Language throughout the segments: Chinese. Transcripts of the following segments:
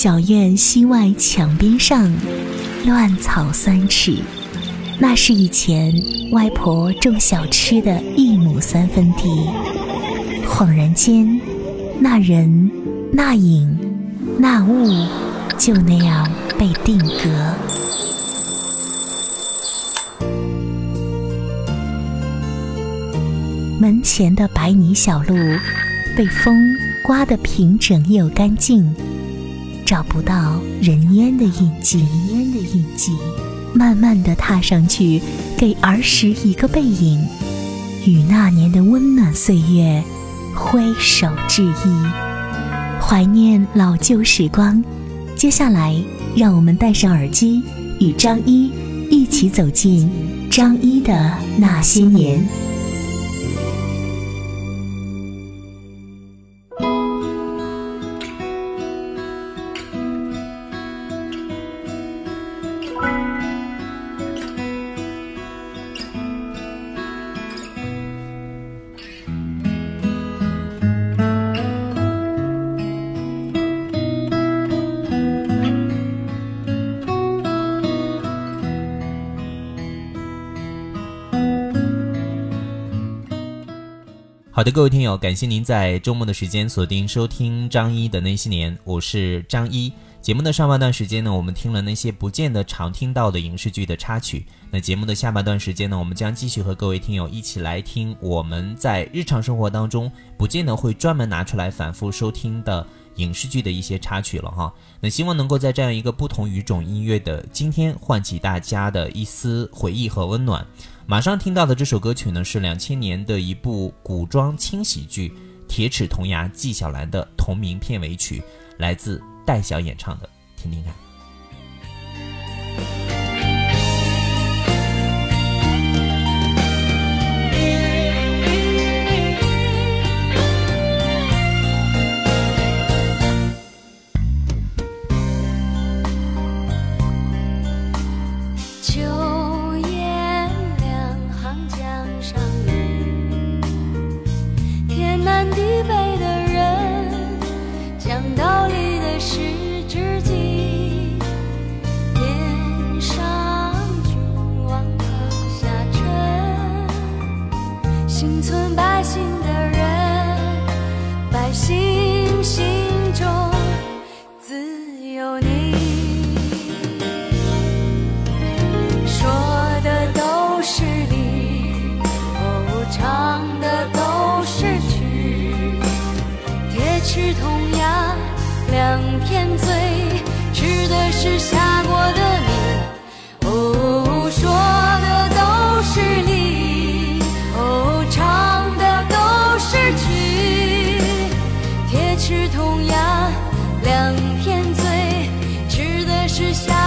小院西外墙边上，乱草三尺。那是以前外婆种小吃的一亩三分地。恍然间，那人、那影、那物，就那样被定格。门前的白泥小路，被风刮得平整又干净，找不到人烟的印记。烟的印记，慢慢的踏上去，给儿时一个背影，与那年的温暖岁月挥手致意，怀念老旧时光。接下来，让我们戴上耳机，与张一一起走进张一的那些年。好的，各位听友，感谢您在周末的时间锁定收听张一的那些年，我是张一。节目的上半段时间呢，我们听了那些不见得常听到的影视剧的插曲。那节目的下半段时间呢，我们将继续和各位听友一起来听我们在日常生活当中不见得会专门拿出来反复收听的影视剧的一些插曲了哈。那希望能够在这样一个不同语种音乐的今天，唤起大家的一丝回忆和温暖。马上听到的这首歌曲呢，是两千年的一部古装轻喜剧《铁齿铜牙纪晓岚》的同名片尾曲，来自戴晓演唱的，听听看。唱的都是曲铁齿铜牙两片嘴吃的是下锅的米哦说的都是理哦唱的都是曲铁齿铜牙两片嘴吃的是下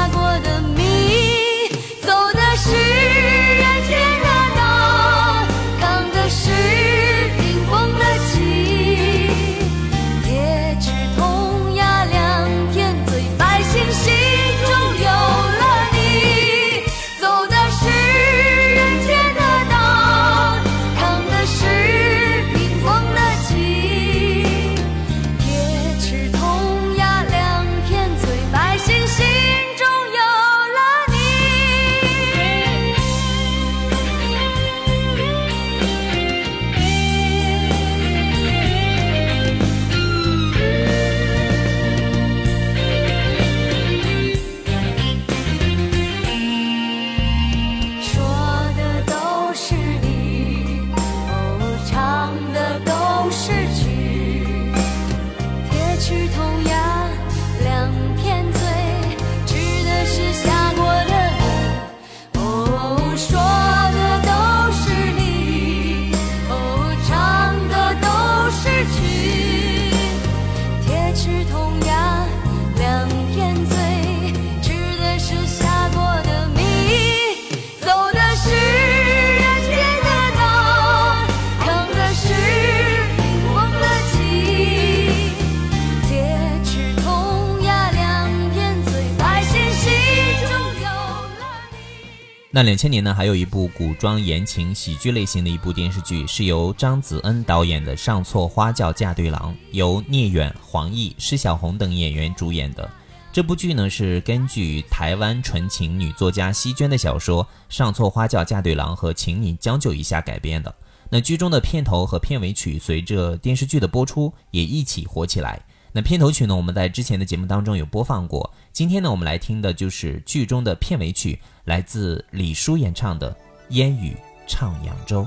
那两千年呢，还有一部古装言情喜剧类型的一部电视剧，是由张子恩导演的《上错花轿嫁对郎》，由聂远、黄奕、施小红等演员主演的。这部剧呢是根据台湾纯情女作家西娟的小说《上错花轿嫁对郎》和《请你将就一下》改编的。那剧中的片头和片尾曲随着电视剧的播出也一起火起来。那片头曲呢，我们在之前的节目当中有播放过。今天呢，我们来听的就是剧中的片尾曲，来自李叔演唱的《烟雨唱扬州》。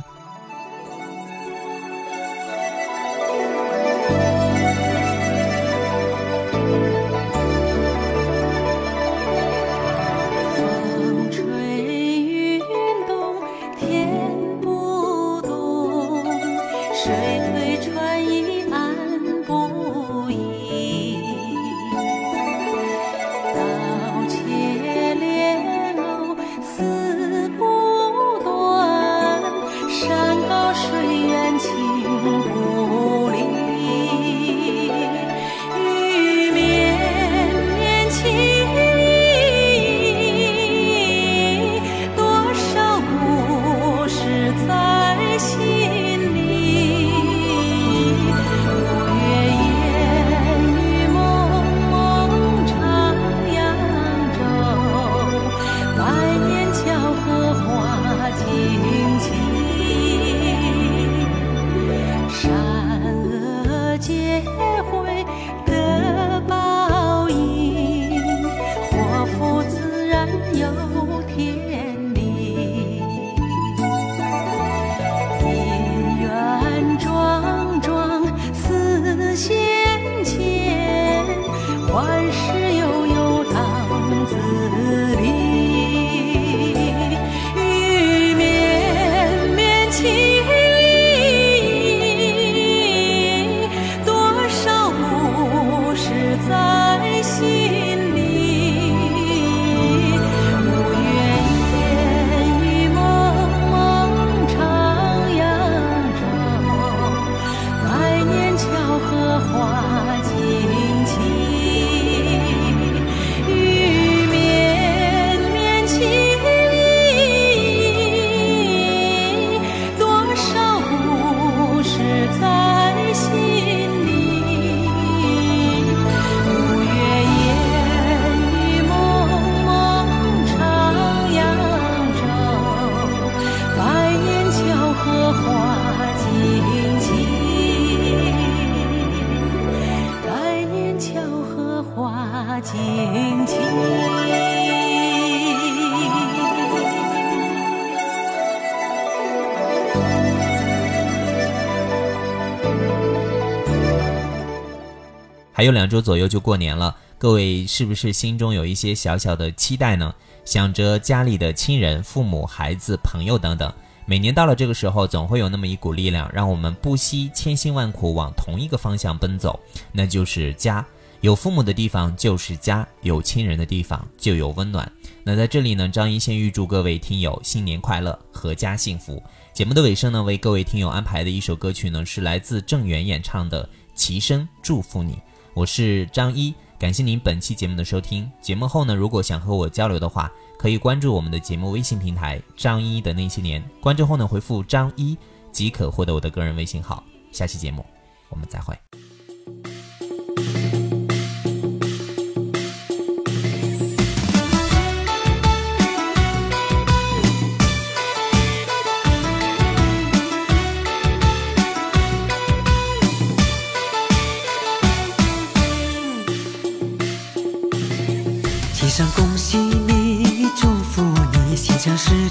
还有两周左右就过年了，各位是不是心中有一些小小的期待呢？想着家里的亲人、父母、孩子、朋友等等。每年到了这个时候，总会有那么一股力量，让我们不惜千辛万苦往同一个方向奔走，那就是家。有父母的地方就是家，有亲人的地方就有温暖。那在这里呢，张一先预祝各位听友新年快乐，阖家幸福。节目的尾声呢，为各位听友安排的一首歌曲呢，是来自郑源演唱的《齐声祝福你》。我是张一，感谢您本期节目的收听。节目后呢，如果想和我交流的话，可以关注我们的节目微信平台“张一的那些年”。关注后呢，回复“张一”即可获得我的个人微信号。下期节目我们再会。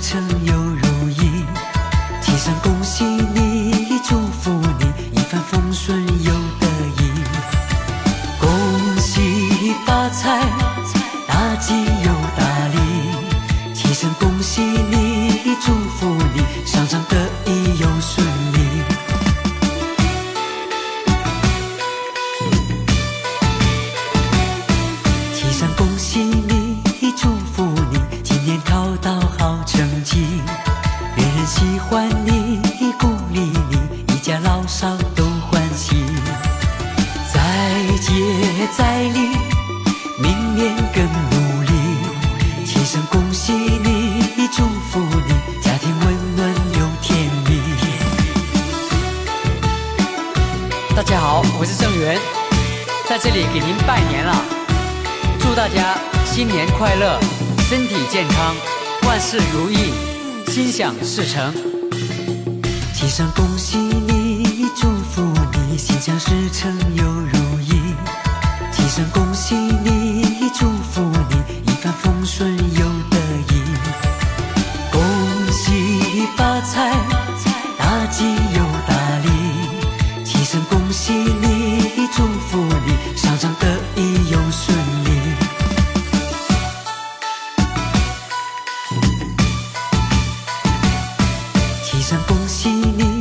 成又如意。天上恭喜你，祝福你，一帆风顺又得意。恭喜发财，大吉又大利。天上恭喜你，祝福你，上场得意又顺利。天上恭喜你。大家好，我是郑源，在这里给您拜年了。祝大家新年快乐，身体健康，万事如意，心想事成。齐声恭喜你，祝福你，心想事成又如意。齐声恭喜你，祝福你，一帆风顺又想恭喜你，